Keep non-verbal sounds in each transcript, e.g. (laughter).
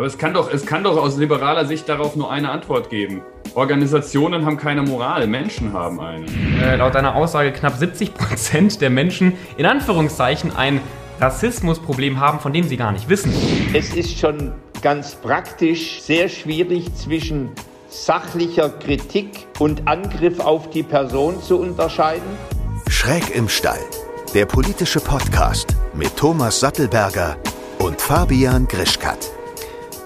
Aber es kann, doch, es kann doch aus liberaler Sicht darauf nur eine Antwort geben. Organisationen haben keine Moral, Menschen haben eine. Äh, laut deiner Aussage knapp 70 Prozent der Menschen in Anführungszeichen ein Rassismusproblem haben, von dem sie gar nicht wissen. Es ist schon ganz praktisch sehr schwierig zwischen sachlicher Kritik und Angriff auf die Person zu unterscheiden. Schräg im Stall, der politische Podcast mit Thomas Sattelberger und Fabian Grischkat.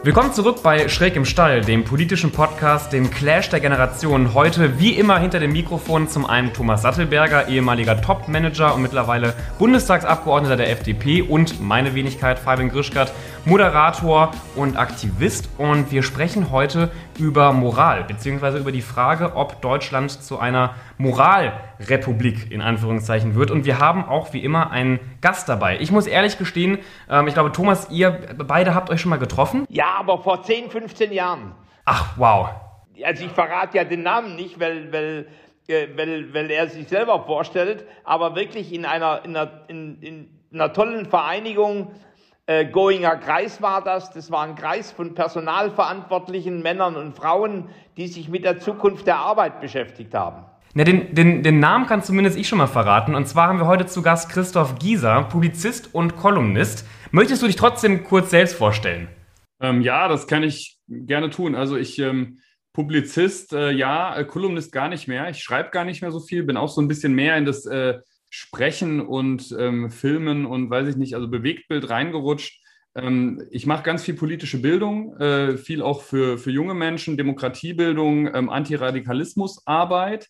Willkommen zurück bei Schräg im Stall, dem politischen Podcast, dem Clash der Generationen. Heute wie immer hinter dem Mikrofon zum einen Thomas Sattelberger, ehemaliger Top-Manager und mittlerweile Bundestagsabgeordneter der FDP und meine Wenigkeit Fabian Grischkat, Moderator und Aktivist. Und wir sprechen heute über Moral, beziehungsweise über die Frage, ob Deutschland zu einer Moralrepublik in Anführungszeichen wird. Und wir haben auch wie immer einen Gast dabei. Ich muss ehrlich gestehen, ähm, ich glaube, Thomas, ihr beide habt euch schon mal getroffen. Ja, aber vor 10, 15 Jahren. Ach, wow. Also ich verrate ja den Namen nicht, weil, weil, äh, weil, weil er sich selber vorstellt, aber wirklich in einer, in einer, in, in einer tollen Vereinigung, äh, Goinger Kreis war das. Das war ein Kreis von personalverantwortlichen Männern und Frauen, die sich mit der Zukunft der Arbeit beschäftigt haben. Na, den, den, den Namen kann zumindest ich schon mal verraten. Und zwar haben wir heute zu Gast Christoph Gieser, Publizist und Kolumnist. Möchtest du dich trotzdem kurz selbst vorstellen? Ähm, ja, das kann ich gerne tun. Also ich ähm, Publizist, äh, ja, äh, Kolumnist gar nicht mehr. Ich schreibe gar nicht mehr so viel, bin auch so ein bisschen mehr in das äh, Sprechen und ähm, Filmen und weiß ich nicht, also Bewegtbild reingerutscht. Ähm, ich mache ganz viel politische Bildung, äh, viel auch für, für junge Menschen, Demokratiebildung, ähm, Antiradikalismusarbeit.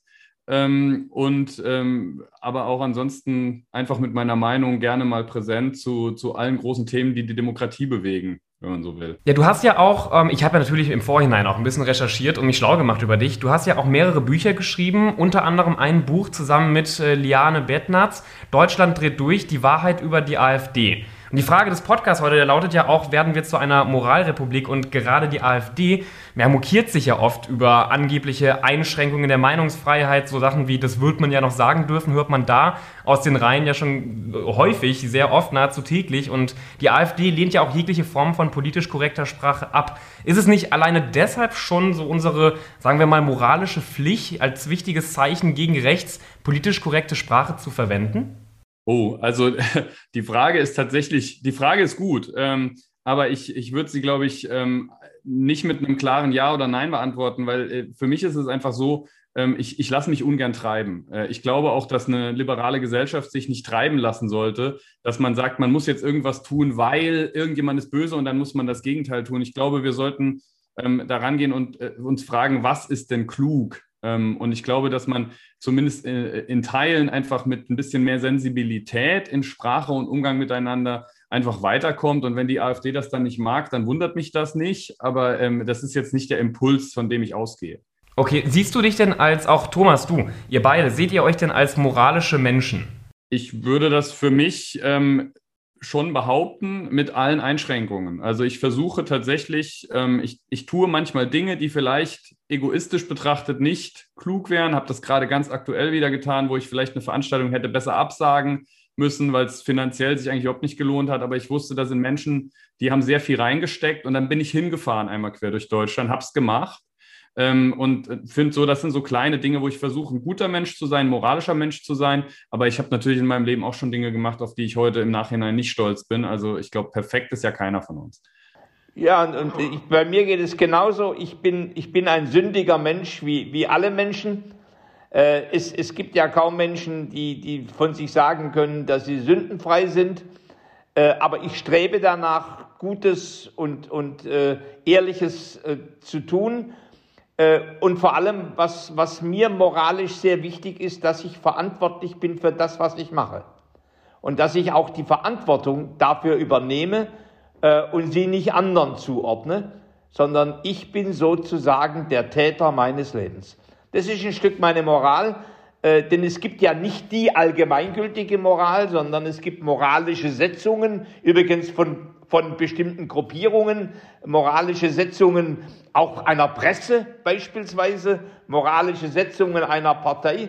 Ähm, und ähm, aber auch ansonsten einfach mit meiner Meinung gerne mal präsent zu, zu allen großen Themen, die die Demokratie bewegen, wenn man so will. Ja, du hast ja auch, ähm, ich habe ja natürlich im Vorhinein auch ein bisschen recherchiert und mich schlau gemacht über dich. Du hast ja auch mehrere Bücher geschrieben, unter anderem ein Buch zusammen mit äh, Liane Bettnatz, Deutschland dreht durch, die Wahrheit über die AfD. Und die Frage des Podcasts heute, der lautet ja auch, werden wir zu einer Moralrepublik? Und gerade die AfD ja, mokiert sich ja oft über angebliche Einschränkungen der Meinungsfreiheit. So Sachen wie, das wird man ja noch sagen dürfen, hört man da aus den Reihen ja schon häufig, sehr oft, nahezu täglich. Und die AfD lehnt ja auch jegliche Form von politisch korrekter Sprache ab. Ist es nicht alleine deshalb schon so unsere, sagen wir mal, moralische Pflicht als wichtiges Zeichen gegen rechts, politisch korrekte Sprache zu verwenden? Oh, also (laughs) die Frage ist tatsächlich, die Frage ist gut, ähm, aber ich, ich würde sie, glaube ich, ähm, nicht mit einem klaren Ja oder Nein beantworten, weil äh, für mich ist es einfach so, ähm, ich, ich lasse mich ungern treiben. Äh, ich glaube auch, dass eine liberale Gesellschaft sich nicht treiben lassen sollte, dass man sagt, man muss jetzt irgendwas tun, weil irgendjemand ist böse und dann muss man das Gegenteil tun. Ich glaube, wir sollten ähm, daran gehen und äh, uns fragen, was ist denn klug? Ähm, und ich glaube, dass man zumindest äh, in Teilen einfach mit ein bisschen mehr Sensibilität in Sprache und Umgang miteinander einfach weiterkommt. Und wenn die AfD das dann nicht mag, dann wundert mich das nicht. Aber ähm, das ist jetzt nicht der Impuls, von dem ich ausgehe. Okay, siehst du dich denn als, auch Thomas, du, ihr beide, seht ihr euch denn als moralische Menschen? Ich würde das für mich ähm, schon behaupten, mit allen Einschränkungen. Also ich versuche tatsächlich, ähm, ich, ich tue manchmal Dinge, die vielleicht egoistisch betrachtet nicht klug wären. Habe das gerade ganz aktuell wieder getan, wo ich vielleicht eine Veranstaltung hätte besser absagen müssen, weil es finanziell sich eigentlich überhaupt nicht gelohnt hat. Aber ich wusste, da sind Menschen, die haben sehr viel reingesteckt und dann bin ich hingefahren einmal quer durch Deutschland, habe es gemacht und äh, finde so, das sind so kleine Dinge, wo ich versuche, ein guter Mensch zu sein, ein moralischer Mensch zu sein. Aber ich habe natürlich in meinem Leben auch schon Dinge gemacht, auf die ich heute im Nachhinein nicht stolz bin. Also ich glaube, perfekt ist ja keiner von uns. Ja, und, und ich, bei mir geht es genauso. Ich bin, ich bin ein sündiger Mensch, wie, wie alle Menschen. Äh, es, es gibt ja kaum Menschen, die, die von sich sagen können, dass sie sündenfrei sind. Äh, aber ich strebe danach, Gutes und, und äh, Ehrliches äh, zu tun. Äh, und vor allem, was, was mir moralisch sehr wichtig ist, dass ich verantwortlich bin für das, was ich mache. Und dass ich auch die Verantwortung dafür übernehme äh, und sie nicht anderen zuordne, sondern ich bin sozusagen der Täter meines Lebens. Das ist ein Stück meine Moral, äh, denn es gibt ja nicht die allgemeingültige Moral, sondern es gibt moralische Setzungen, übrigens von von bestimmten Gruppierungen, moralische Setzungen auch einer Presse beispielsweise, moralische Setzungen einer Partei.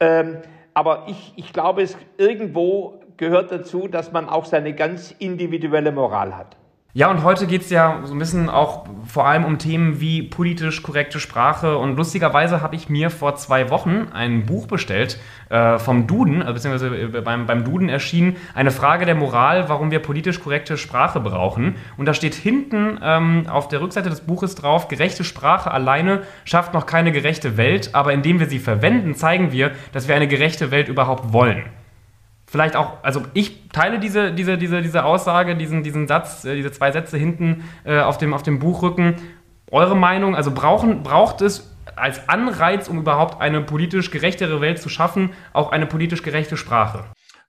Ähm, aber ich, ich glaube, es irgendwo gehört dazu, dass man auch seine ganz individuelle Moral hat. Ja, und heute geht es ja so ein bisschen auch vor allem um Themen wie politisch korrekte Sprache. Und lustigerweise habe ich mir vor zwei Wochen ein Buch bestellt äh, vom Duden, also beziehungsweise äh, beim, beim Duden erschienen, eine Frage der Moral, warum wir politisch korrekte Sprache brauchen. Und da steht hinten ähm, auf der Rückseite des Buches drauf, gerechte Sprache alleine schafft noch keine gerechte Welt, aber indem wir sie verwenden, zeigen wir, dass wir eine gerechte Welt überhaupt wollen vielleicht auch, also ich teile diese, diese, diese, diese Aussage, diesen, diesen Satz, äh, diese zwei Sätze hinten äh, auf, dem, auf dem Buchrücken. Eure Meinung, also brauchen, braucht es als Anreiz, um überhaupt eine politisch gerechtere Welt zu schaffen, auch eine politisch gerechte Sprache?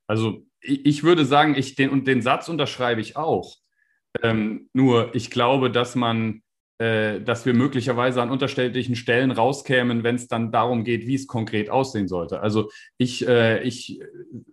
Also ich würde sagen, ich den, und den Satz unterschreibe ich auch. Ähm, nur ich glaube, dass man äh, dass wir möglicherweise an unterschiedlichen Stellen rauskämen, wenn es dann darum geht, wie es konkret aussehen sollte. Also ich, äh, ich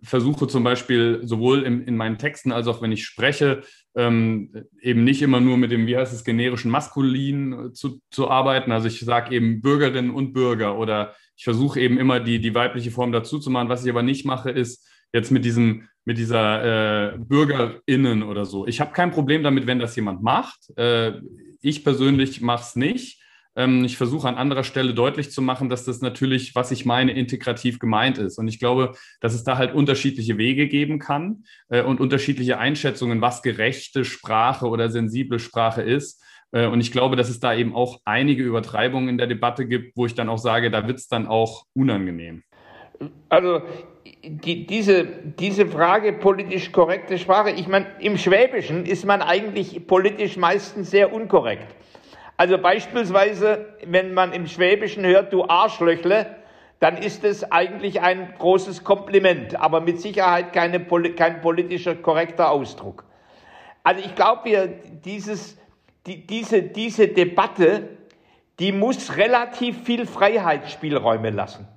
versuche zum Beispiel sowohl in, in meinen Texten als auch wenn ich spreche, ähm, eben nicht immer nur mit dem, wie heißt es, generischen Maskulin zu, zu arbeiten. Also ich sage eben Bürgerinnen und Bürger oder ich versuche eben immer die, die weibliche Form dazu zu machen. Was ich aber nicht mache, ist jetzt mit diesem mit dieser äh, BürgerInnen oder so. Ich habe kein Problem damit, wenn das jemand macht. Äh, ich persönlich mache es nicht. Ähm, ich versuche an anderer Stelle deutlich zu machen, dass das natürlich, was ich meine, integrativ gemeint ist. Und ich glaube, dass es da halt unterschiedliche Wege geben kann äh, und unterschiedliche Einschätzungen, was gerechte Sprache oder sensible Sprache ist. Äh, und ich glaube, dass es da eben auch einige Übertreibungen in der Debatte gibt, wo ich dann auch sage, da wird es dann auch unangenehm. Also die, diese, diese Frage politisch korrekte Sprache, ich meine, im Schwäbischen ist man eigentlich politisch meistens sehr unkorrekt. Also beispielsweise, wenn man im Schwäbischen hört, du Arschlöchle, dann ist es eigentlich ein großes Kompliment, aber mit Sicherheit keine, kein politischer korrekter Ausdruck. Also ich glaube, wir dieses, die, diese, diese Debatte, die muss relativ viel Freiheitsspielräume lassen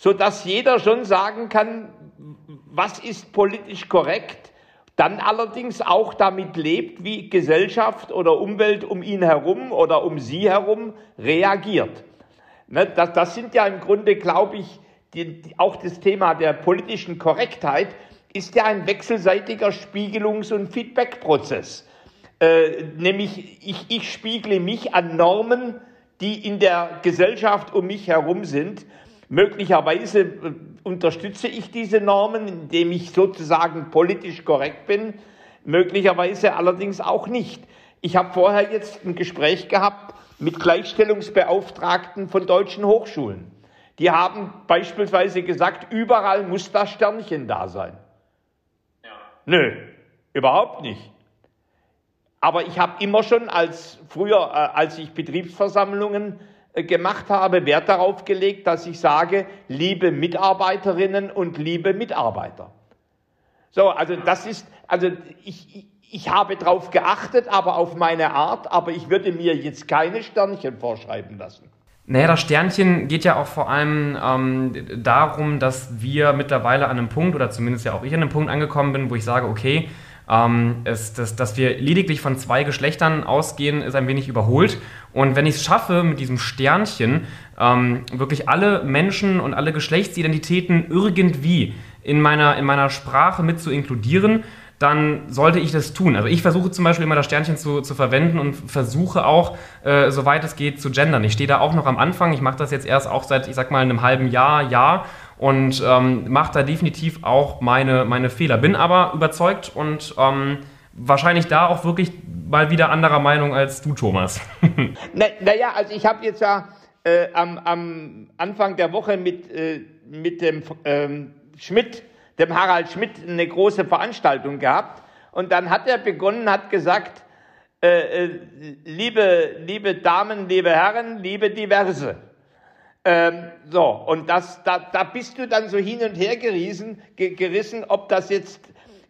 so dass jeder schon sagen kann, was ist politisch korrekt, dann allerdings auch damit lebt, wie Gesellschaft oder Umwelt um ihn herum oder um sie herum reagiert. Ne, das, das sind ja im Grunde, glaube ich, die, auch das Thema der politischen Korrektheit ist ja ein wechselseitiger Spiegelungs- und Feedbackprozess. Äh, nämlich ich, ich spiegle mich an Normen, die in der Gesellschaft um mich herum sind Möglicherweise äh, unterstütze ich diese Normen, indem ich sozusagen politisch korrekt bin, möglicherweise allerdings auch nicht. Ich habe vorher jetzt ein Gespräch gehabt mit Gleichstellungsbeauftragten von deutschen Hochschulen. Die haben beispielsweise gesagt, überall muss das Sternchen da sein. Ja. Nö, überhaupt nicht. Aber ich habe immer schon als früher, äh, als ich Betriebsversammlungen gemacht habe, Wert darauf gelegt, dass ich sage, liebe Mitarbeiterinnen und liebe Mitarbeiter. So, also das ist, also ich, ich habe darauf geachtet, aber auf meine Art, aber ich würde mir jetzt keine Sternchen vorschreiben lassen. Naja, das Sternchen geht ja auch vor allem ähm, darum, dass wir mittlerweile an einem Punkt, oder zumindest ja auch ich an einem Punkt angekommen bin, wo ich sage, okay, ähm, ist, dass, dass wir lediglich von zwei Geschlechtern ausgehen, ist ein wenig überholt. Und wenn ich es schaffe, mit diesem Sternchen ähm, wirklich alle Menschen und alle Geschlechtsidentitäten irgendwie in meiner, in meiner Sprache mit zu inkludieren, dann sollte ich das tun. Also ich versuche zum Beispiel immer das Sternchen zu, zu verwenden und versuche auch, äh, soweit es geht, zu gendern. Ich stehe da auch noch am Anfang. Ich mache das jetzt erst auch seit, ich sag mal, einem halben Jahr, Jahr und ähm, mache da definitiv auch meine, meine Fehler. Bin aber überzeugt und ähm, wahrscheinlich da auch wirklich mal wieder anderer Meinung als du, Thomas. Naja, (laughs) na also ich habe jetzt ja äh, am, am, Anfang der Woche mit, äh, mit dem ähm, Schmidt, dem Harald Schmidt, eine große Veranstaltung gehabt. Und dann hat er begonnen, hat gesagt, äh, äh liebe, liebe Damen, liebe Herren, liebe Diverse. Ähm, so, und das, da, da bist du dann so hin und her gerissen, gerissen, ob das jetzt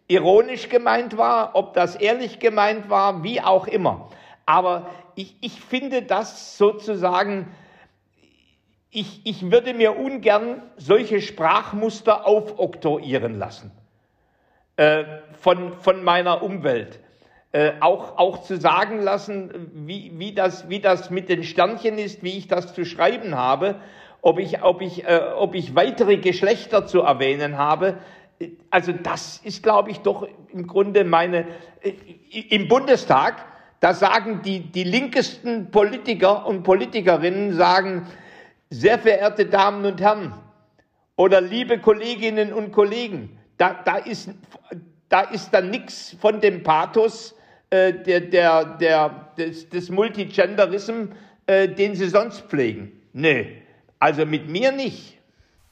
ironisch gemeint war, ob das ehrlich gemeint war, wie auch immer. Aber ich, ich finde das sozusagen, ich, ich würde mir ungern solche Sprachmuster aufoktroyieren lassen äh, von, von meiner Umwelt. Äh, auch, auch zu sagen lassen, wie, wie, das, wie das mit den Sternchen ist, wie ich das zu schreiben habe, ob ich, ob ich, äh, ob ich weitere Geschlechter zu erwähnen habe. also das ist, glaube ich, doch im Grunde meine, äh, im Bundestag, da sagen die, die linkesten Politiker und Politikerinnen, sagen, sehr verehrte Damen und Herren oder liebe Kolleginnen und Kollegen, da, da, ist, da ist dann nichts von dem Pathos äh, der, der, der, des, des Multigenderism, äh, den sie sonst pflegen. Nee, also mit mir nicht.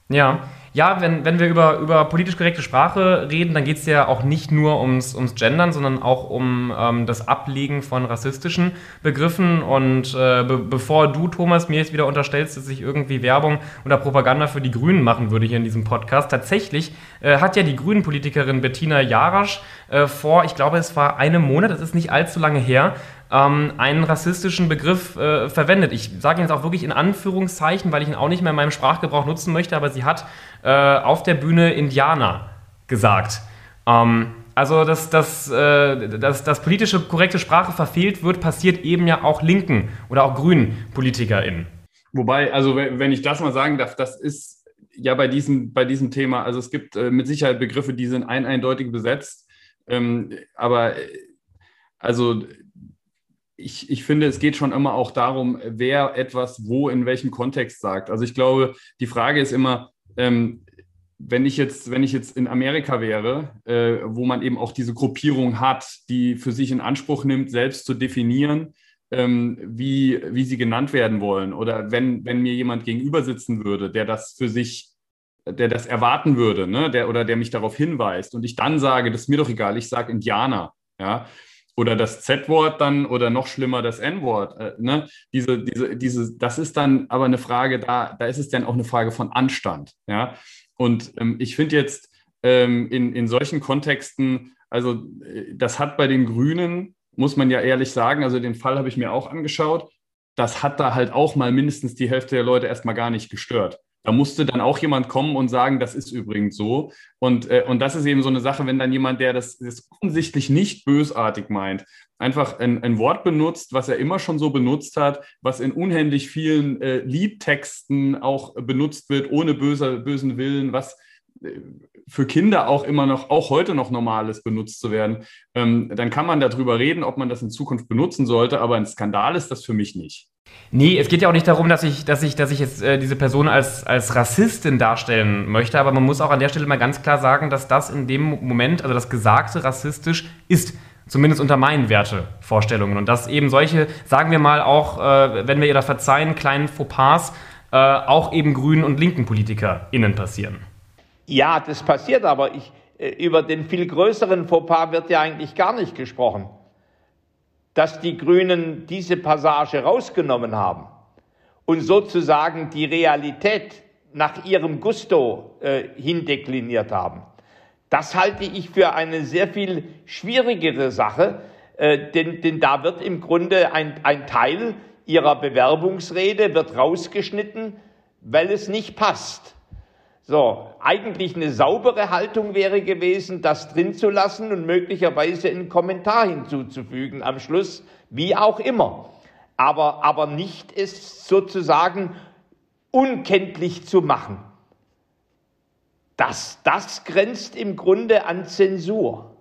Ja, ja, wenn, wenn wir über, über politisch korrekte Sprache reden, dann geht es ja auch nicht nur ums, ums Gendern, sondern auch um ähm, das Ablegen von rassistischen Begriffen. Und äh, be bevor du, Thomas, mir jetzt wieder unterstellst, dass ich irgendwie Werbung oder Propaganda für die Grünen machen würde hier in diesem Podcast, tatsächlich äh, hat ja die Grünen-Politikerin Bettina Jarasch äh, vor, ich glaube, es war einem Monat, das ist nicht allzu lange her, ähm, einen rassistischen Begriff äh, verwendet. Ich sage ihn jetzt auch wirklich in Anführungszeichen, weil ich ihn auch nicht mehr in meinem Sprachgebrauch nutzen möchte, aber sie hat äh, auf der Bühne Indianer gesagt. Ähm, also, dass, dass, äh, dass, dass politische korrekte Sprache verfehlt wird, passiert eben ja auch linken oder auch grünen PolitikerInnen. Wobei, also wenn ich das mal sagen darf, das ist ja bei diesem, bei diesem Thema, also es gibt äh, mit Sicherheit Begriffe, die sind ein eindeutig besetzt, ähm, aber also ich, ich finde, es geht schon immer auch darum, wer etwas wo in welchem Kontext sagt. Also ich glaube, die Frage ist immer, ähm, wenn ich jetzt, wenn ich jetzt in Amerika wäre, äh, wo man eben auch diese Gruppierung hat, die für sich in Anspruch nimmt, selbst zu definieren, ähm, wie, wie sie genannt werden wollen. Oder wenn, wenn mir jemand gegenüber sitzen würde, der das für sich, der das erwarten würde, ne, der, oder der mich darauf hinweist und ich dann sage, das ist mir doch egal, ich sage Indianer, ja, oder das Z-Wort dann oder noch schlimmer das N-Wort. Äh, ne? Diese, diese, diese, das ist dann aber eine Frage, da, da ist es dann auch eine Frage von Anstand. Ja? Und ähm, ich finde jetzt ähm, in, in solchen Kontexten, also äh, das hat bei den Grünen, muss man ja ehrlich sagen, also den Fall habe ich mir auch angeschaut, das hat da halt auch mal mindestens die Hälfte der Leute erstmal gar nicht gestört. Da musste dann auch jemand kommen und sagen, das ist übrigens so. Und, äh, und das ist eben so eine Sache, wenn dann jemand, der das, das offensichtlich nicht bösartig meint, einfach ein, ein, Wort benutzt, was er immer schon so benutzt hat, was in unheimlich vielen äh, Liedtexten auch benutzt wird, ohne böser, bösen Willen, was äh, für Kinder auch immer noch, auch heute noch normal ist, benutzt zu werden, ähm, dann kann man darüber reden, ob man das in Zukunft benutzen sollte, aber ein Skandal ist das für mich nicht. Nee, es geht ja auch nicht darum, dass ich, dass ich, dass ich jetzt äh, diese Person als, als Rassistin darstellen möchte, aber man muss auch an der Stelle mal ganz klar sagen, dass das in dem Moment, also das Gesagte rassistisch ist. Zumindest unter meinen Wertevorstellungen. Und dass eben solche, sagen wir mal auch, äh, wenn wir ihr da verzeihen, kleinen Fauxpas äh, auch eben grünen und linken PolitikerInnen passieren. Ja, das passiert, aber ich, äh, über den viel größeren Fauxpas wird ja eigentlich gar nicht gesprochen dass die Grünen diese Passage rausgenommen haben und sozusagen die Realität nach ihrem Gusto äh, hindekliniert haben. Das halte ich für eine sehr viel schwierigere Sache, äh, denn, denn da wird im Grunde ein, ein Teil ihrer Bewerbungsrede wird rausgeschnitten, weil es nicht passt. So, eigentlich eine saubere Haltung wäre gewesen, das drin zu lassen und möglicherweise einen Kommentar hinzuzufügen am Schluss, wie auch immer. Aber, aber nicht es sozusagen unkenntlich zu machen. Das, das grenzt im Grunde an Zensur.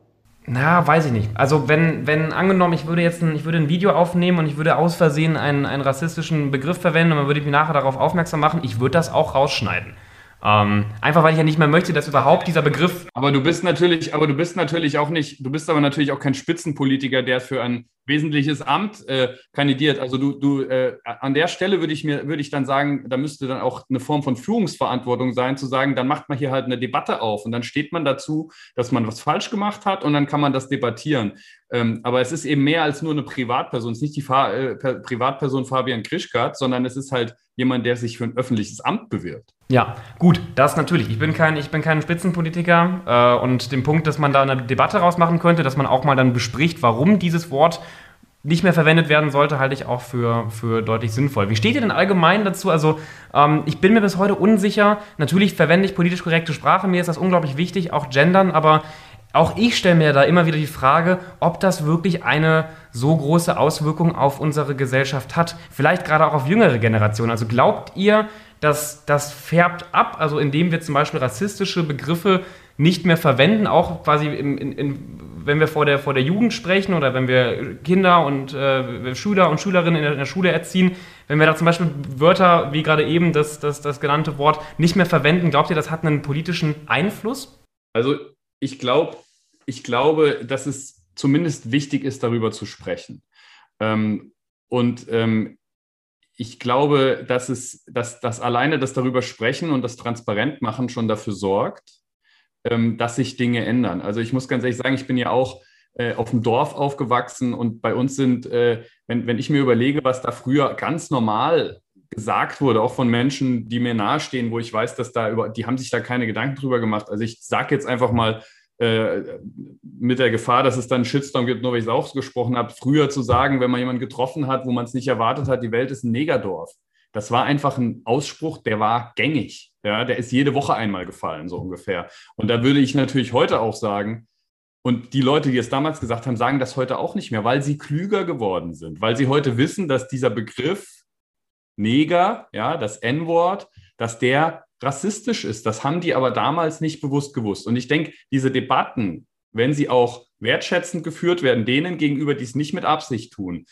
Na, weiß ich nicht. Also wenn, wenn angenommen, ich würde jetzt ein, ich würde ein Video aufnehmen und ich würde aus Versehen einen, einen rassistischen Begriff verwenden und man würde mich nachher darauf aufmerksam machen, ich würde das auch rausschneiden. Ähm, einfach weil ich ja nicht mehr möchte, dass überhaupt dieser Begriff. Aber du bist natürlich, aber du bist natürlich auch nicht, du bist aber natürlich auch kein Spitzenpolitiker, der für ein wesentliches Amt äh, kandidiert. Also du, du äh, an der Stelle würde ich mir, würde ich dann sagen, da müsste dann auch eine Form von Führungsverantwortung sein, zu sagen, dann macht man hier halt eine Debatte auf und dann steht man dazu, dass man was falsch gemacht hat und dann kann man das debattieren. Ähm, aber es ist eben mehr als nur eine Privatperson. Es ist nicht die Fa äh, Privatperson Fabian Krischkat, sondern es ist halt jemand, der sich für ein öffentliches Amt bewirbt. Ja, gut, das natürlich. Ich bin kein, ich bin kein Spitzenpolitiker äh, und den Punkt, dass man da eine Debatte rausmachen könnte, dass man auch mal dann bespricht, warum dieses Wort nicht mehr verwendet werden sollte, halte ich auch für, für deutlich sinnvoll. Wie steht ihr denn allgemein dazu? Also, ähm, ich bin mir bis heute unsicher. Natürlich verwende ich politisch korrekte Sprache, mir ist das unglaublich wichtig, auch gendern, aber auch ich stelle mir da immer wieder die Frage, ob das wirklich eine so große Auswirkung auf unsere Gesellschaft hat. Vielleicht gerade auch auf jüngere Generationen. Also glaubt ihr, dass das färbt ab, also indem wir zum Beispiel rassistische Begriffe nicht mehr verwenden, auch quasi in, in, in, wenn wir vor der, vor der Jugend sprechen oder wenn wir Kinder und äh, Schüler und Schülerinnen in der, in der, Schule erziehen, wenn wir da zum Beispiel Wörter wie gerade eben das, das, das genannte Wort nicht mehr verwenden, glaubt ihr, das hat einen politischen Einfluss? Also ich glaube, ich glaube, dass es zumindest wichtig ist, darüber zu sprechen. Ähm, und ähm, ich glaube, dass es, dass, dass alleine das darüber sprechen und das transparent machen schon dafür sorgt, ähm, dass sich Dinge ändern. Also ich muss ganz ehrlich sagen, ich bin ja auch äh, auf dem Dorf aufgewachsen und bei uns sind, äh, wenn, wenn ich mir überlege, was da früher ganz normal gesagt wurde, auch von Menschen, die mir nahestehen, wo ich weiß, dass da über, die haben sich da keine Gedanken drüber gemacht. Also ich sage jetzt einfach mal, äh, mit der Gefahr, dass es dann Shitstorm gibt, nur weil ich es auch gesprochen habe, früher zu sagen, wenn man jemanden getroffen hat, wo man es nicht erwartet hat, die Welt ist ein Negerdorf. Das war einfach ein Ausspruch, der war gängig. Ja, der ist jede Woche einmal gefallen, so ungefähr. Und da würde ich natürlich heute auch sagen, und die Leute, die es damals gesagt haben, sagen das heute auch nicht mehr, weil sie klüger geworden sind, weil sie heute wissen, dass dieser Begriff Neger, ja, das N-Wort, dass der rassistisch ist. Das haben die aber damals nicht bewusst gewusst. Und ich denke, diese Debatten, wenn sie auch wertschätzend geführt werden, denen gegenüber, die es nicht mit Absicht tun,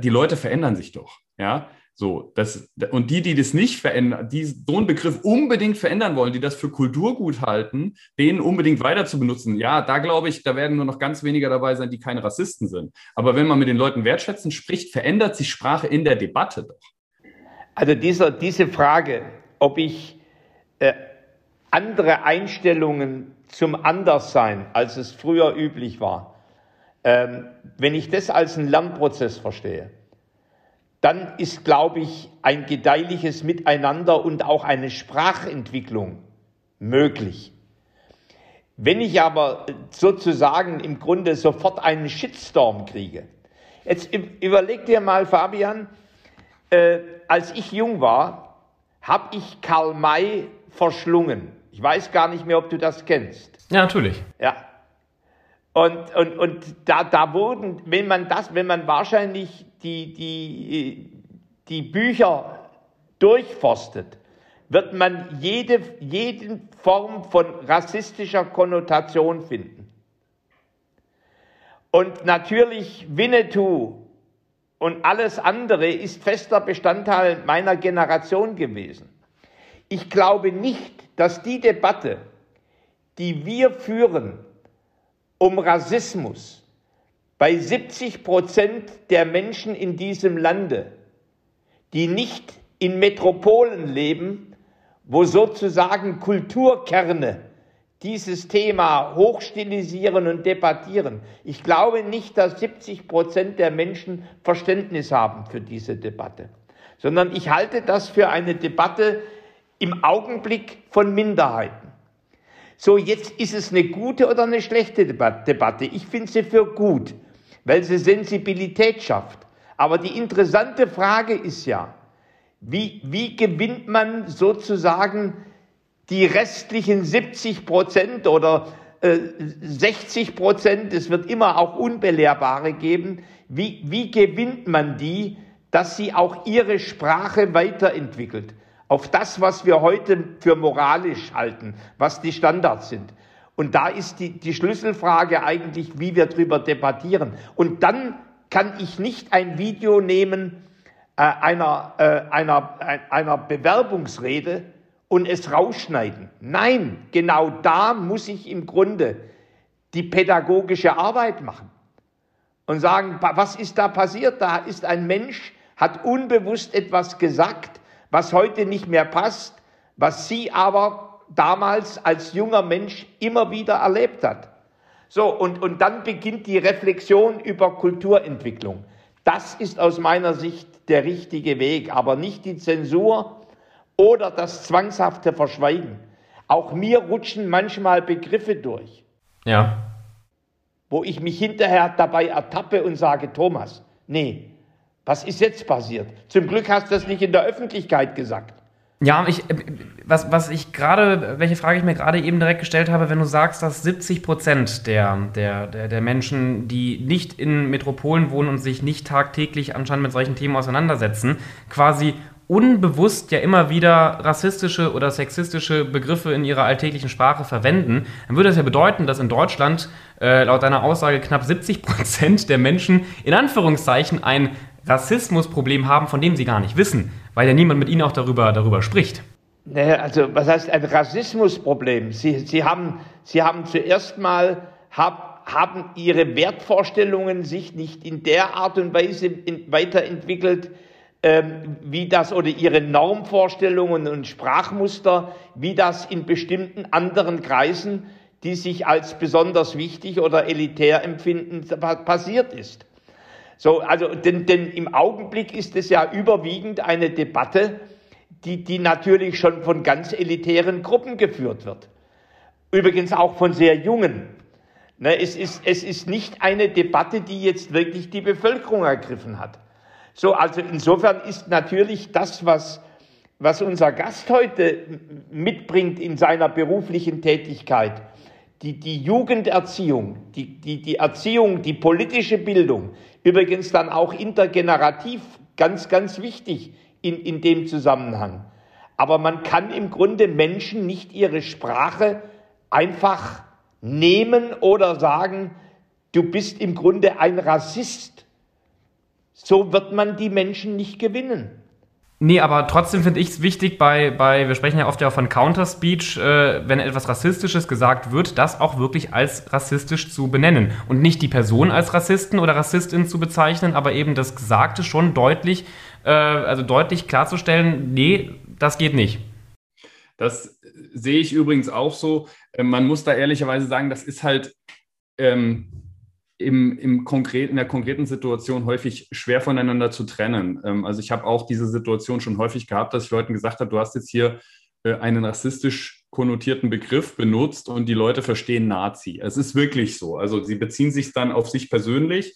die Leute verändern sich doch. Ja, so, das, und die, die das nicht verändern, die so einen Begriff unbedingt verändern wollen, die das für Kulturgut halten, den unbedingt weiter zu benutzen, ja, da glaube ich, da werden nur noch ganz weniger dabei sein, die keine Rassisten sind. Aber wenn man mit den Leuten wertschätzend spricht, verändert sich Sprache in der Debatte doch. Also dieser, diese Frage, ob ich äh, andere Einstellungen zum Anderssein, als es früher üblich war, ähm, wenn ich das als einen Lernprozess verstehe, dann ist, glaube ich, ein gedeihliches Miteinander und auch eine Sprachentwicklung möglich. Wenn ich aber sozusagen im Grunde sofort einen Shitstorm kriege, jetzt überleg dir mal, Fabian, äh, als ich jung war, habe ich Karl May verschlungen. Ich weiß gar nicht mehr, ob du das kennst. Ja, natürlich. Ja. Und, und, und da, da wurden, wenn man das, wenn man wahrscheinlich die, die, die Bücher durchforstet, wird man jede, jede Form von rassistischer Konnotation finden. Und natürlich Winnetou und alles andere ist fester Bestandteil meiner Generation gewesen. Ich glaube nicht, dass die Debatte, die wir führen um Rassismus, bei 70 Prozent der Menschen in diesem Lande, die nicht in Metropolen leben, wo sozusagen Kulturkerne dieses Thema hochstilisieren und debattieren. Ich glaube nicht, dass 70 Prozent der Menschen Verständnis haben für diese Debatte, sondern ich halte das für eine Debatte im Augenblick von Minderheiten. So, jetzt ist es eine gute oder eine schlechte Debatte. Ich finde sie für gut weil sie Sensibilität schafft. Aber die interessante Frage ist ja, wie, wie gewinnt man sozusagen die restlichen 70 Prozent oder äh, 60 Prozent, es wird immer auch Unbelehrbare geben, wie, wie gewinnt man die, dass sie auch ihre Sprache weiterentwickelt? Auf das, was wir heute für moralisch halten, was die Standards sind. Und da ist die, die Schlüsselfrage eigentlich, wie wir darüber debattieren. Und dann kann ich nicht ein Video nehmen äh, einer, äh, einer, äh, einer Bewerbungsrede und es rausschneiden. Nein, genau da muss ich im Grunde die pädagogische Arbeit machen und sagen, was ist da passiert? Da ist ein Mensch, hat unbewusst etwas gesagt, was heute nicht mehr passt, was Sie aber damals als junger Mensch immer wieder erlebt hat. So, und, und dann beginnt die Reflexion über Kulturentwicklung. Das ist aus meiner Sicht der richtige Weg, aber nicht die Zensur oder das zwangshafte Verschweigen. Auch mir rutschen manchmal Begriffe durch. Ja. Wo ich mich hinterher dabei ertappe und sage, Thomas, nee, was ist jetzt passiert? Zum Glück hast du das nicht in der Öffentlichkeit gesagt. Ja, ich, was, was ich gerade, welche Frage ich mir gerade eben direkt gestellt habe, wenn du sagst, dass 70 Prozent der, der, der, der Menschen, die nicht in Metropolen wohnen und sich nicht tagtäglich anscheinend mit solchen Themen auseinandersetzen, quasi unbewusst ja immer wieder rassistische oder sexistische Begriffe in ihrer alltäglichen Sprache verwenden, dann würde das ja bedeuten, dass in Deutschland äh, laut deiner Aussage knapp 70 Prozent der Menschen in Anführungszeichen ein Rassismusproblem haben, von dem sie gar nicht wissen, weil ja niemand mit ihnen auch darüber, darüber spricht. Naja, also was heißt ein Rassismusproblem? Sie, Sie, haben, Sie haben zuerst mal hab, haben Ihre Wertvorstellungen sich nicht in der Art und Weise in, weiterentwickelt, wie das oder Ihre Normvorstellungen und Sprachmuster, wie das in bestimmten anderen Kreisen, die sich als besonders wichtig oder elitär empfinden, passiert ist. So, also, denn, denn im Augenblick ist es ja überwiegend eine Debatte, die, die natürlich schon von ganz elitären Gruppen geführt wird. Übrigens auch von sehr jungen. Ne, es, ist, es ist nicht eine Debatte, die jetzt wirklich die Bevölkerung ergriffen hat. So, also insofern ist natürlich das, was, was unser Gast heute mitbringt in seiner beruflichen Tätigkeit, die, die Jugenderziehung, die, die, die Erziehung, die politische Bildung, übrigens dann auch intergenerativ ganz, ganz wichtig in, in dem Zusammenhang. Aber man kann im Grunde Menschen nicht ihre Sprache einfach nehmen oder sagen, du bist im Grunde ein Rassist. So wird man die Menschen nicht gewinnen. Nee, aber trotzdem finde ich es wichtig, bei, bei, wir sprechen ja oft ja von Counterspeech, äh, wenn etwas Rassistisches gesagt wird, das auch wirklich als rassistisch zu benennen. Und nicht die Person als Rassisten oder Rassistin zu bezeichnen, aber eben das Gesagte schon deutlich, äh, also deutlich klarzustellen, nee, das geht nicht. Das sehe ich übrigens auch so. Äh, man muss da ehrlicherweise sagen, das ist halt ähm, im, im konkret, in der konkreten Situation häufig schwer voneinander zu trennen. Ähm, also ich habe auch diese Situation schon häufig gehabt, dass ich Leuten gesagt habe, du hast jetzt hier äh, einen rassistisch konnotierten Begriff benutzt und die Leute verstehen Nazi. Es ist wirklich so. Also sie beziehen sich dann auf sich persönlich.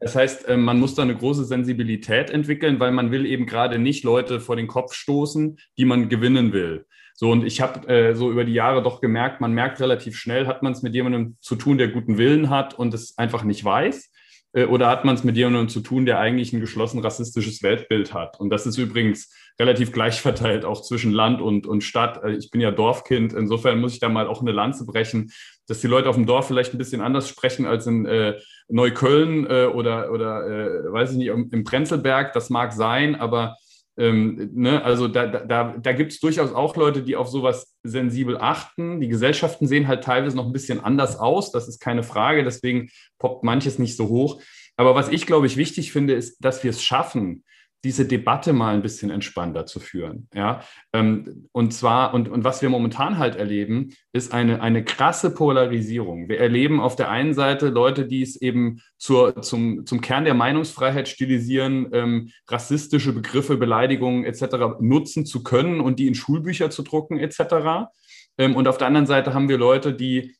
Das heißt, äh, man muss da eine große Sensibilität entwickeln, weil man will eben gerade nicht Leute vor den Kopf stoßen, die man gewinnen will. So, und ich habe äh, so über die Jahre doch gemerkt, man merkt relativ schnell, hat man es mit jemandem zu tun, der guten Willen hat und es einfach nicht weiß, oder hat man es mit jemandem zu tun, der eigentlich ein geschlossen rassistisches Weltbild hat. Und das ist übrigens relativ gleich verteilt, auch zwischen Land und, und Stadt. Äh, ich bin ja Dorfkind, insofern muss ich da mal auch eine Lanze brechen, dass die Leute auf dem Dorf vielleicht ein bisschen anders sprechen als in äh, Neukölln äh, oder, oder äh, weiß ich nicht, im Prenzlberg. Das mag sein, aber ähm, ne, also da, da, da gibt es durchaus auch Leute, die auf sowas sensibel achten. Die Gesellschaften sehen halt teilweise noch ein bisschen anders aus, das ist keine Frage, deswegen poppt manches nicht so hoch. Aber was ich, glaube ich, wichtig finde, ist, dass wir es schaffen, diese Debatte mal ein bisschen entspannter zu führen. Ja? Ähm, und zwar, und, und was wir momentan halt erleben, ist eine, eine krasse Polarisierung. Wir erleben auf der einen Seite Leute, die es eben zur, zum, zum Kern der Meinungsfreiheit stilisieren, ähm, rassistische Begriffe, Beleidigungen etc. nutzen zu können und die in Schulbücher zu drucken etc. Ähm, und auf der anderen Seite haben wir Leute, die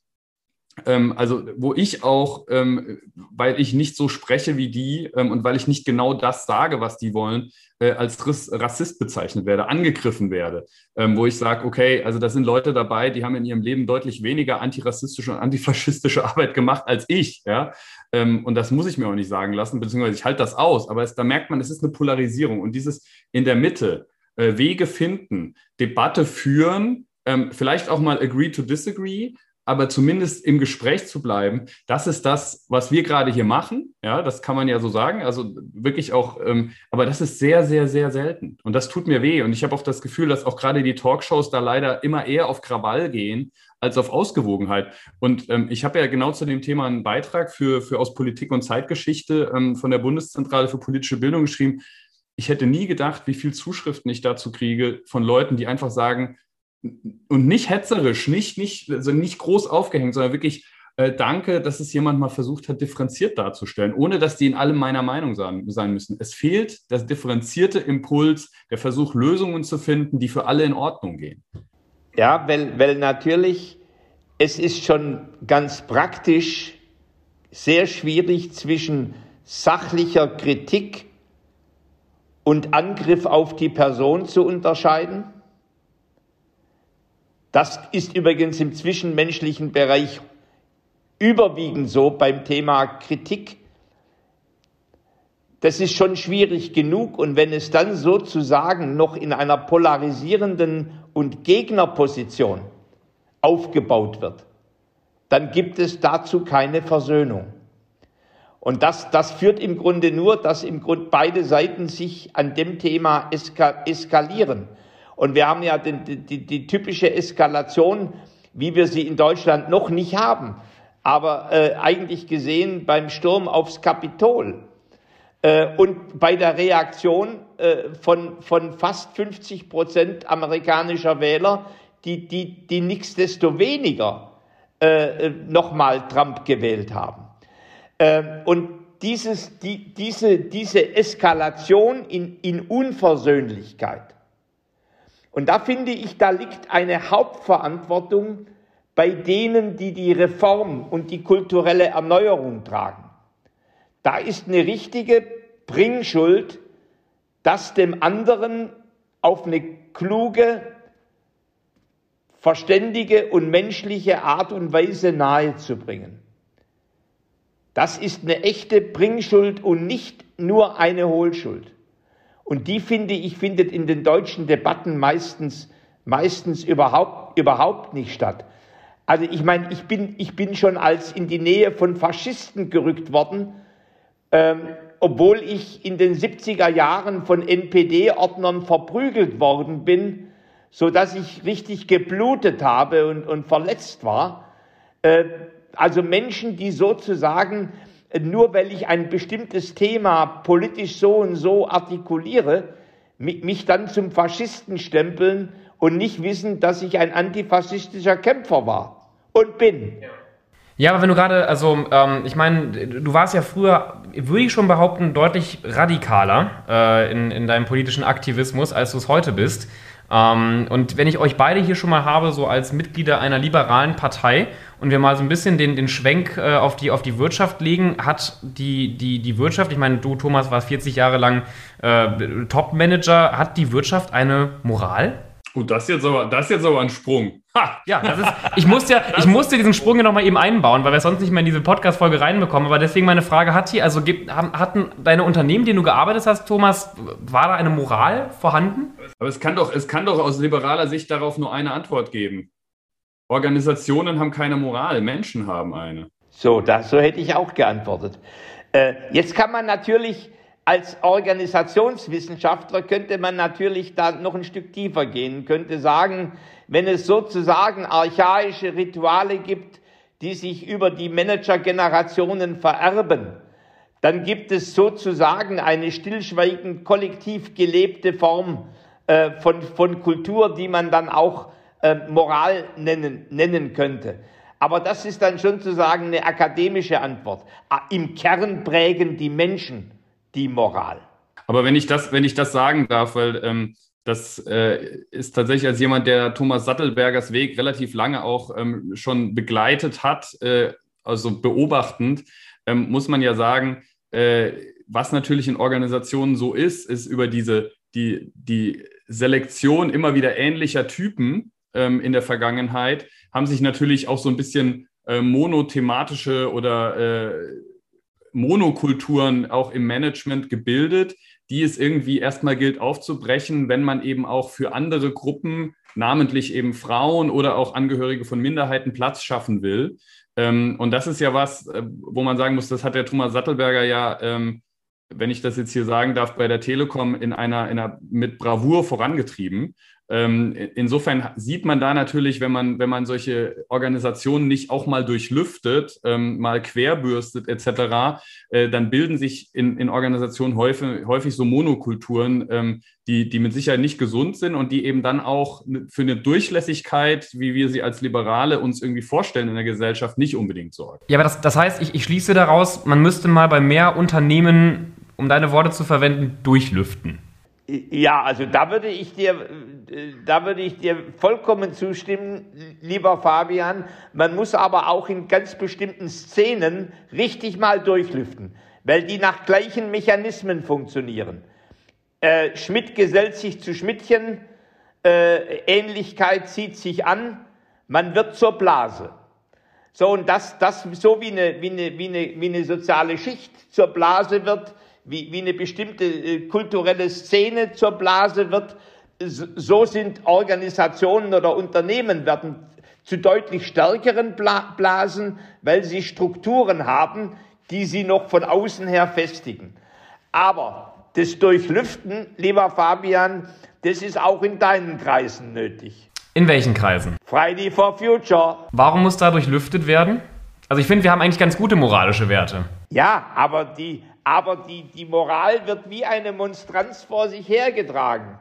ähm, also wo ich auch, ähm, weil ich nicht so spreche wie die ähm, und weil ich nicht genau das sage, was die wollen, äh, als Rassist bezeichnet werde, angegriffen werde, ähm, wo ich sage, okay, also da sind Leute dabei, die haben in ihrem Leben deutlich weniger antirassistische und antifaschistische (laughs) Arbeit gemacht als ich, ja, ähm, und das muss ich mir auch nicht sagen lassen, beziehungsweise ich halte das aus, aber es, da merkt man, es ist eine Polarisierung. Und dieses in der Mitte äh, Wege finden, Debatte führen, ähm, vielleicht auch mal agree to disagree, aber zumindest im Gespräch zu bleiben, das ist das, was wir gerade hier machen. Ja, das kann man ja so sagen. Also wirklich auch, ähm, aber das ist sehr, sehr, sehr selten. Und das tut mir weh. Und ich habe auch das Gefühl, dass auch gerade die Talkshows da leider immer eher auf Krawall gehen als auf Ausgewogenheit. Und ähm, ich habe ja genau zu dem Thema einen Beitrag für, für aus Politik und Zeitgeschichte ähm, von der Bundeszentrale für politische Bildung geschrieben. Ich hätte nie gedacht, wie viel Zuschriften ich dazu kriege von Leuten, die einfach sagen, und nicht hetzerisch, nicht, nicht, also nicht groß aufgehängt, sondern wirklich äh, danke, dass es jemand mal versucht hat, differenziert darzustellen, ohne dass die in allem meiner Meinung sein, sein müssen. Es fehlt der differenzierte Impuls, der Versuch, Lösungen zu finden, die für alle in Ordnung gehen. Ja, weil, weil natürlich, es ist schon ganz praktisch sehr schwierig zwischen sachlicher Kritik und Angriff auf die Person zu unterscheiden. Das ist übrigens im zwischenmenschlichen Bereich überwiegend so beim Thema Kritik. das ist schon schwierig genug. Und wenn es dann sozusagen noch in einer polarisierenden und Gegnerposition aufgebaut wird, dann gibt es dazu keine Versöhnung. Und das, das führt im Grunde nur, dass im Grunde beide Seiten sich an dem Thema eska eskalieren. Und wir haben ja die, die, die typische Eskalation, wie wir sie in Deutschland noch nicht haben, aber äh, eigentlich gesehen beim Sturm aufs Kapitol äh, und bei der Reaktion äh, von, von fast 50 Prozent amerikanischer Wähler, die, die, die nichtsdestoweniger äh, nochmal Trump gewählt haben. Äh, und dieses, die, diese, diese Eskalation in, in Unversöhnlichkeit. Und da finde ich, da liegt eine Hauptverantwortung bei denen, die die Reform und die kulturelle Erneuerung tragen. Da ist eine richtige Bringschuld, das dem anderen auf eine kluge, verständige und menschliche Art und Weise nahezubringen. Das ist eine echte Bringschuld und nicht nur eine Hohlschuld. Und die finde ich, findet in den deutschen Debatten meistens, meistens überhaupt, überhaupt nicht statt. Also ich meine, ich bin, ich bin schon als in die Nähe von Faschisten gerückt worden, ähm, obwohl ich in den 70er Jahren von NPD-Ordnern verprügelt worden bin, so dass ich richtig geblutet habe und, und verletzt war. Äh, also Menschen, die sozusagen nur weil ich ein bestimmtes Thema politisch so und so artikuliere, mich dann zum Faschisten stempeln und nicht wissen, dass ich ein antifaschistischer Kämpfer war und bin. Ja, aber wenn du gerade, also ähm, ich meine, du warst ja früher, würde ich schon behaupten, deutlich radikaler äh, in, in deinem politischen Aktivismus, als du es heute bist. Ähm, und wenn ich euch beide hier schon mal habe, so als Mitglieder einer liberalen Partei und wir mal so ein bisschen den, den Schwenk äh, auf, die, auf die Wirtschaft legen, hat die, die, die Wirtschaft, ich meine, du, Thomas, warst 40 Jahre lang äh, Top-Manager, hat die Wirtschaft eine Moral? Oh, das ist jetzt aber, das ist jetzt aber ein Sprung. Ha! Ja, das ist, ich musste, ja, ich musste diesen Sprung ja nochmal eben einbauen, weil wir sonst nicht mehr in diese Podcast-Folge reinbekommen. Aber deswegen meine Frage, hat hier, also hatten deine Unternehmen, denen du gearbeitet hast, Thomas, war da eine Moral vorhanden? Aber es kann doch, es kann doch aus liberaler Sicht darauf nur eine Antwort geben. Organisationen haben keine Moral, Menschen haben eine. So, das, so hätte ich auch geantwortet. Äh, jetzt kann man natürlich als Organisationswissenschaftler könnte man natürlich da noch ein Stück tiefer gehen, könnte sagen, wenn es sozusagen archaische Rituale gibt, die sich über die Managergenerationen vererben, dann gibt es sozusagen eine stillschweigend kollektiv gelebte Form äh, von, von Kultur, die man dann auch äh, Moral nennen, nennen könnte. Aber das ist dann schon zu sagen eine akademische Antwort. Ah, Im Kern prägen die Menschen die Moral. Aber wenn ich das, wenn ich das sagen darf, weil ähm, das äh, ist tatsächlich als jemand, der Thomas Sattelbergers Weg relativ lange auch ähm, schon begleitet hat, äh, also beobachtend, ähm, muss man ja sagen, äh, was natürlich in Organisationen so ist, ist über diese die, die Selektion immer wieder ähnlicher Typen ähm, in der Vergangenheit, haben sich natürlich auch so ein bisschen äh, monothematische oder äh, Monokulturen auch im Management gebildet, die es irgendwie erstmal gilt aufzubrechen, wenn man eben auch für andere Gruppen, namentlich eben Frauen oder auch Angehörige von Minderheiten Platz schaffen will. Ähm, und das ist ja was, äh, wo man sagen muss, das hat der Thomas Sattelberger ja, ähm, wenn ich das jetzt hier sagen darf, bei der Telekom in einer, in einer mit Bravour vorangetrieben. Ähm, insofern sieht man da natürlich, wenn man, wenn man solche Organisationen nicht auch mal durchlüftet, ähm, mal querbürstet etc., äh, dann bilden sich in, in Organisationen häufig, häufig so Monokulturen, ähm, die, die mit Sicherheit nicht gesund sind und die eben dann auch für eine Durchlässigkeit, wie wir sie als Liberale uns irgendwie vorstellen in der Gesellschaft, nicht unbedingt sorgen. Ja, aber das, das heißt, ich, ich schließe daraus, man müsste mal bei mehr Unternehmen, um deine Worte zu verwenden, durchlüften. Ja, also da würde ich dir, da würde ich dir vollkommen zustimmen, lieber Fabian. Man muss aber auch in ganz bestimmten Szenen richtig mal durchlüften, weil die nach gleichen Mechanismen funktionieren. Äh, Schmidt gesellt sich zu Schmidtchen, äh, Ähnlichkeit zieht sich an, man wird zur Blase. So, und das, das so wie eine, wie eine, wie eine, wie eine soziale Schicht zur Blase wird, wie, wie eine bestimmte äh, kulturelle Szene zur Blase wird, so sind Organisationen oder Unternehmen werden zu deutlich stärkeren Blasen, weil sie Strukturen haben, die sie noch von außen her festigen. Aber das Durchlüften, lieber Fabian, das ist auch in deinen Kreisen nötig. In welchen Kreisen? Friday for Future. Warum muss da durchlüftet werden? Also ich finde, wir haben eigentlich ganz gute moralische Werte. Ja, aber die, aber die, die Moral wird wie eine Monstranz vor sich hergetragen.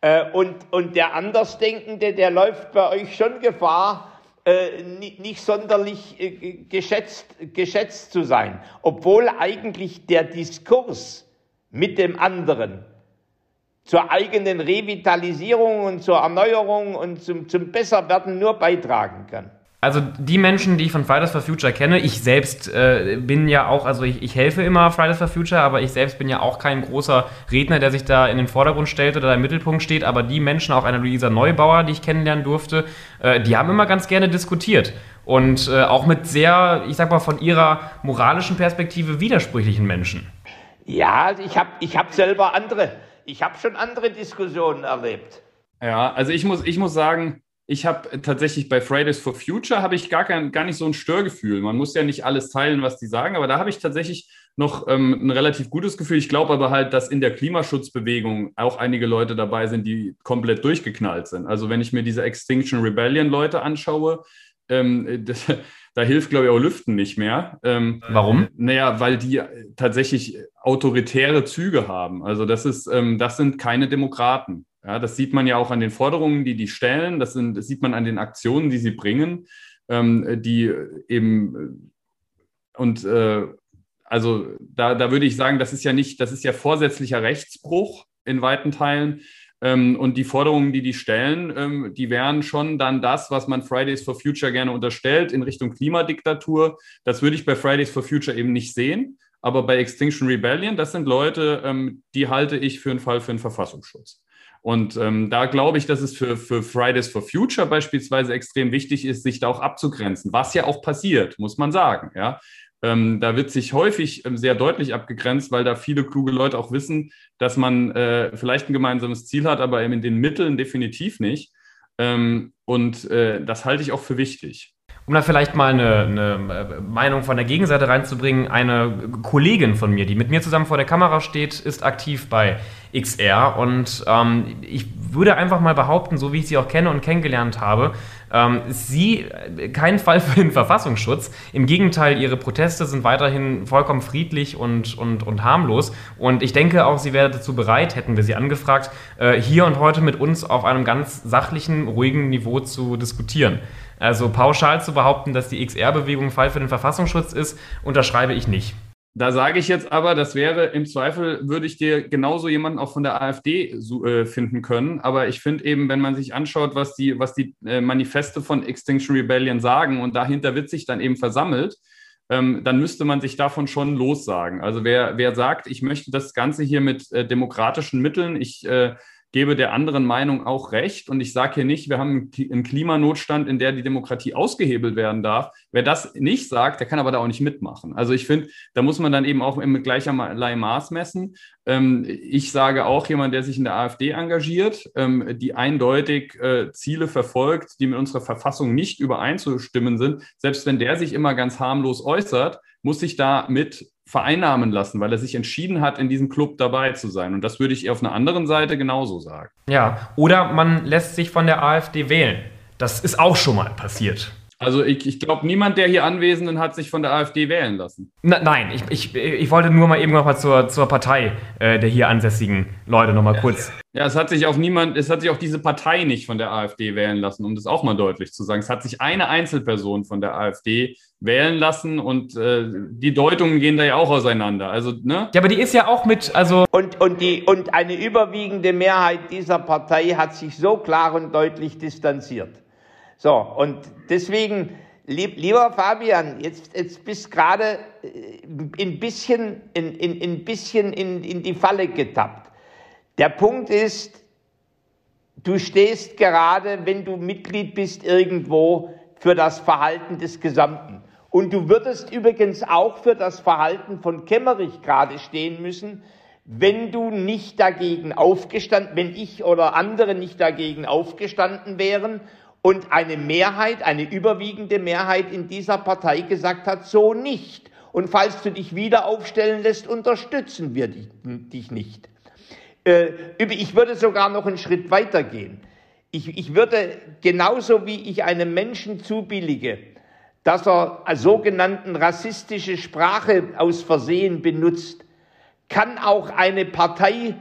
Äh, und, und der Andersdenkende, der läuft bei euch schon Gefahr, äh, nicht, sonderlich äh, geschätzt, geschätzt zu sein, obwohl eigentlich der Diskurs mit dem anderen zur eigenen Revitalisierung und zur Erneuerung und zum, zum Besserwerden nur beitragen kann. Also die Menschen, die ich von Fridays for Future kenne, ich selbst äh, bin ja auch, also ich, ich, helfe immer Fridays for Future, aber ich selbst bin ja auch kein großer Redner, der sich da in den Vordergrund stellt oder im Mittelpunkt steht. Aber die Menschen, auch eine Luisa Neubauer, die ich kennenlernen durfte, äh, die haben immer ganz gerne diskutiert. Und äh, auch mit sehr, ich sag mal, von ihrer moralischen Perspektive widersprüchlichen Menschen. Ja, also ich habe ich hab selber andere, ich habe schon andere Diskussionen erlebt. Ja, also ich muss, ich muss sagen, ich habe tatsächlich bei Fridays for Future habe ich gar, kein, gar nicht so ein Störgefühl. Man muss ja nicht alles teilen, was die sagen, aber da habe ich tatsächlich noch ähm, ein relativ gutes Gefühl. Ich glaube aber halt, dass in der Klimaschutzbewegung auch einige Leute dabei sind, die komplett durchgeknallt sind. Also wenn ich mir diese Extinction Rebellion Leute anschaue, ähm, (laughs) das, da hilft, glaube ich, auch Lüften nicht mehr. Ähm, Warum? Naja, weil die tatsächlich autoritäre Züge haben. Also das ist, ähm, das sind keine Demokraten. Ja, das sieht man ja auch an den Forderungen, die die stellen. Das, sind, das sieht man an den Aktionen, die sie bringen, ähm, die eben und äh, also da, da würde ich sagen, das ist ja nicht, das ist ja vorsätzlicher Rechtsbruch in weiten Teilen. Ähm, und die Forderungen, die die stellen, ähm, die wären schon dann das, was man Fridays for Future gerne unterstellt in Richtung Klimadiktatur. Das würde ich bei Fridays for Future eben nicht sehen. Aber bei Extinction Rebellion, das sind Leute, ähm, die halte ich für einen Fall für einen Verfassungsschutz. Und ähm, da glaube ich, dass es für, für Fridays for Future beispielsweise extrem wichtig ist, sich da auch abzugrenzen, was ja auch passiert, muss man sagen. Ja? Ähm, da wird sich häufig ähm, sehr deutlich abgegrenzt, weil da viele kluge Leute auch wissen, dass man äh, vielleicht ein gemeinsames Ziel hat, aber eben in den Mitteln definitiv nicht. Ähm, und äh, das halte ich auch für wichtig. Um da vielleicht mal eine, eine, Meinung von der Gegenseite reinzubringen, eine Kollegin von mir, die mit mir zusammen vor der Kamera steht, ist aktiv bei XR und ähm, ich würde einfach mal behaupten, so wie ich sie auch kenne und kennengelernt habe, ähm, ist sie kein Fall für den Verfassungsschutz. Im Gegenteil, ihre Proteste sind weiterhin vollkommen friedlich und, und, und harmlos und ich denke auch, sie wäre dazu bereit, hätten wir sie angefragt, äh, hier und heute mit uns auf einem ganz sachlichen, ruhigen Niveau zu diskutieren. Also pauschal zu behaupten, dass die XR-Bewegung Fall für den Verfassungsschutz ist, unterschreibe ich nicht. Da sage ich jetzt aber, das wäre im Zweifel, würde ich dir genauso jemanden auch von der AfD äh, finden können. Aber ich finde eben, wenn man sich anschaut, was die, was die äh, Manifeste von Extinction Rebellion sagen und dahinter wird sich dann eben versammelt, ähm, dann müsste man sich davon schon lossagen. Also wer, wer sagt, ich möchte das Ganze hier mit äh, demokratischen Mitteln, ich gebe der anderen Meinung auch recht. Und ich sage hier nicht, wir haben einen Klimanotstand, in der die Demokratie ausgehebelt werden darf. Wer das nicht sagt, der kann aber da auch nicht mitmachen. Also ich finde, da muss man dann eben auch mit gleicherlei Maß messen. Ähm, ich sage auch jemand, der sich in der AfD engagiert, ähm, die eindeutig äh, Ziele verfolgt, die mit unserer Verfassung nicht übereinzustimmen sind, selbst wenn der sich immer ganz harmlos äußert, muss sich da mit vereinnahmen lassen, weil er sich entschieden hat, in diesem Club dabei zu sein. Und das würde ich auf einer anderen Seite genauso sagen. Ja, oder man lässt sich von der AfD wählen. Das ist auch schon mal passiert. Also ich, ich glaube, niemand der hier Anwesenden hat sich von der AfD wählen lassen. Na, nein, ich, ich, ich wollte nur mal eben noch mal zur, zur Partei äh, der hier ansässigen Leute noch mal kurz. Ja, es hat sich auch niemand, es hat sich auch diese Partei nicht von der AfD wählen lassen, um das auch mal deutlich zu sagen. Es hat sich eine Einzelperson von der AfD wählen lassen und äh, die Deutungen gehen da ja auch auseinander. Also, ne? Ja, aber die ist ja auch mit, also. Und, und, die, und eine überwiegende Mehrheit dieser Partei hat sich so klar und deutlich distanziert. So, und deswegen, lieb, lieber Fabian, jetzt, jetzt bist gerade äh, ein bisschen, in, in, in, bisschen in, in die Falle getappt. Der Punkt ist, du stehst gerade, wenn du Mitglied bist irgendwo, für das Verhalten des Gesamten. Und du würdest übrigens auch für das Verhalten von Kemmerich gerade stehen müssen, wenn du nicht dagegen aufgestanden, wenn ich oder andere nicht dagegen aufgestanden wären und eine Mehrheit, eine überwiegende Mehrheit in dieser Partei gesagt hat, so nicht. Und falls du dich wieder aufstellen lässt, unterstützen wir dich nicht. Äh, ich würde sogar noch einen Schritt weiter gehen. Ich, ich würde genauso wie ich einem Menschen zubillige, dass er sogenannten rassistische Sprache aus Versehen benutzt, kann auch eine Partei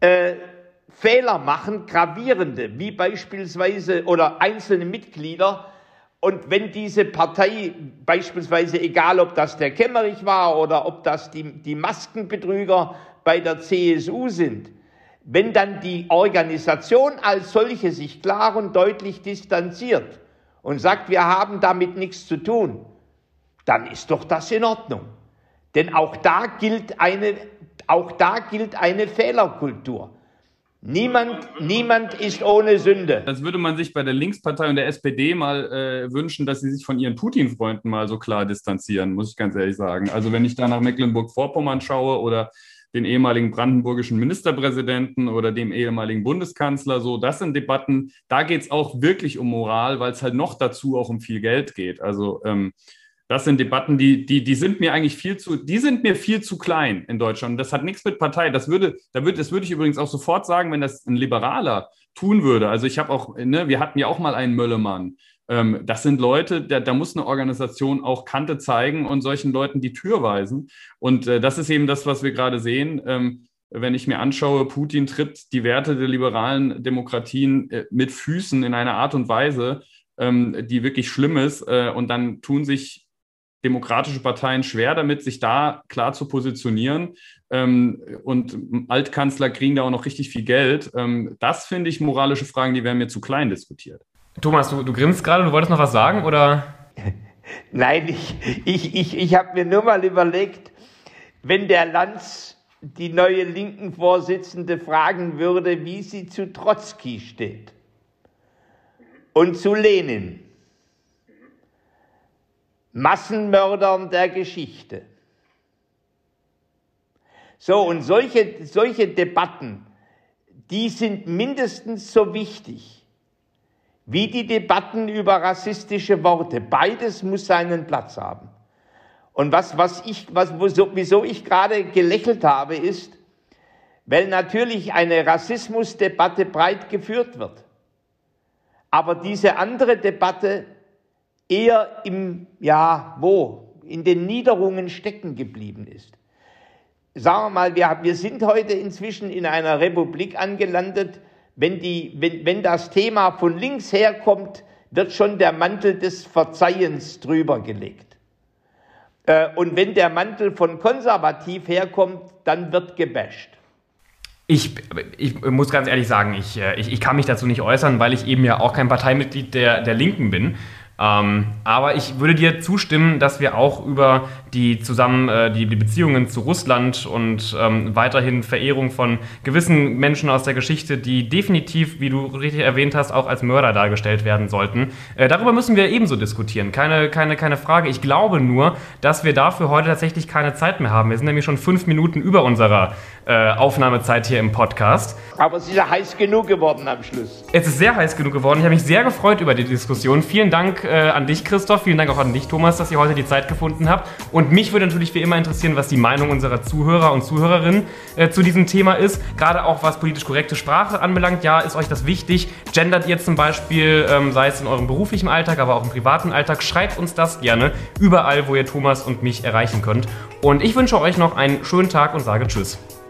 äh, Fehler machen, gravierende, wie beispielsweise oder einzelne Mitglieder. Und wenn diese Partei beispielsweise, egal ob das der Kemmerich war oder ob das die, die Maskenbetrüger bei der CSU sind, wenn dann die Organisation als solche sich klar und deutlich distanziert und sagt, wir haben damit nichts zu tun, dann ist doch das in Ordnung. Denn auch da gilt eine, auch da gilt eine Fehlerkultur. Niemand, niemand ist ohne Sünde. Das würde man sich bei der Linkspartei und der SPD mal äh, wünschen, dass sie sich von ihren Putin-Freunden mal so klar distanzieren, muss ich ganz ehrlich sagen. Also wenn ich da nach Mecklenburg-Vorpommern schaue oder den ehemaligen brandenburgischen Ministerpräsidenten oder dem ehemaligen Bundeskanzler. So, das sind Debatten, da geht es auch wirklich um Moral, weil es halt noch dazu auch um viel Geld geht. Also ähm, das sind Debatten, die, die, die sind mir eigentlich viel zu, die sind mir viel zu klein in Deutschland. Das hat nichts mit Partei. Das würde, da würde, das würde ich übrigens auch sofort sagen, wenn das ein Liberaler tun würde. Also ich habe auch, ne, wir hatten ja auch mal einen Möllemann. Ähm, das sind Leute, da, da, muss eine Organisation auch Kante zeigen und solchen Leuten die Tür weisen. Und äh, das ist eben das, was wir gerade sehen. Ähm, wenn ich mir anschaue, Putin tritt die Werte der liberalen Demokratien äh, mit Füßen in einer Art und Weise, ähm, die wirklich schlimm ist. Äh, und dann tun sich demokratische Parteien schwer damit, sich da klar zu positionieren. Ähm, und Altkanzler kriegen da auch noch richtig viel Geld. Ähm, das finde ich moralische Fragen, die werden mir zu klein diskutiert. Thomas, du, du grinst gerade, du wolltest noch was sagen, oder? (laughs) Nein, ich, ich, ich, ich habe mir nur mal überlegt, wenn der Lanz die neue linken Vorsitzende fragen würde, wie sie zu Trotzki steht und zu Lenin, Massenmördern der Geschichte. So, und solche, solche Debatten, die sind mindestens so wichtig wie die Debatten über rassistische Worte. Beides muss seinen Platz haben. Und was, was ich, was, wieso ich gerade gelächelt habe, ist, weil natürlich eine Rassismusdebatte breit geführt wird. Aber diese andere Debatte eher im, ja, wo? In den Niederungen stecken geblieben ist. Sagen wir mal, wir, wir sind heute inzwischen in einer Republik angelandet, wenn, die, wenn, wenn das Thema von links herkommt, wird schon der Mantel des Verzeihens drüber gelegt. Äh, und wenn der Mantel von konservativ herkommt, dann wird gebasht. Ich, ich muss ganz ehrlich sagen, ich, äh, ich, ich kann mich dazu nicht äußern, weil ich eben ja auch kein Parteimitglied der, der Linken bin. Ähm, aber ich würde dir zustimmen, dass wir auch über die zusammen äh, die, die, Beziehungen zu Russland und ähm, weiterhin Verehrung von gewissen Menschen aus der Geschichte, die definitiv, wie du richtig erwähnt hast, auch als Mörder dargestellt werden sollten. Äh, darüber müssen wir ebenso diskutieren. Keine, keine, keine Frage. Ich glaube nur, dass wir dafür heute tatsächlich keine Zeit mehr haben. Wir sind nämlich schon fünf Minuten über unserer äh, Aufnahmezeit hier im Podcast. Aber es ist ja heiß genug geworden am Schluss. Es ist sehr heiß genug geworden. Ich habe mich sehr gefreut über die Diskussion. Vielen Dank äh, an dich, Christoph. Vielen Dank auch an dich, Thomas, dass ihr heute die Zeit gefunden habt. Und mich würde natürlich wie immer interessieren, was die Meinung unserer Zuhörer und Zuhörerinnen äh, zu diesem Thema ist. Gerade auch was politisch korrekte Sprache anbelangt. Ja, ist euch das wichtig? Gendert ihr zum Beispiel, ähm, sei es in eurem beruflichen Alltag, aber auch im privaten Alltag? Schreibt uns das gerne überall, wo ihr Thomas und mich erreichen könnt. Und ich wünsche euch noch einen schönen Tag und sage Tschüss.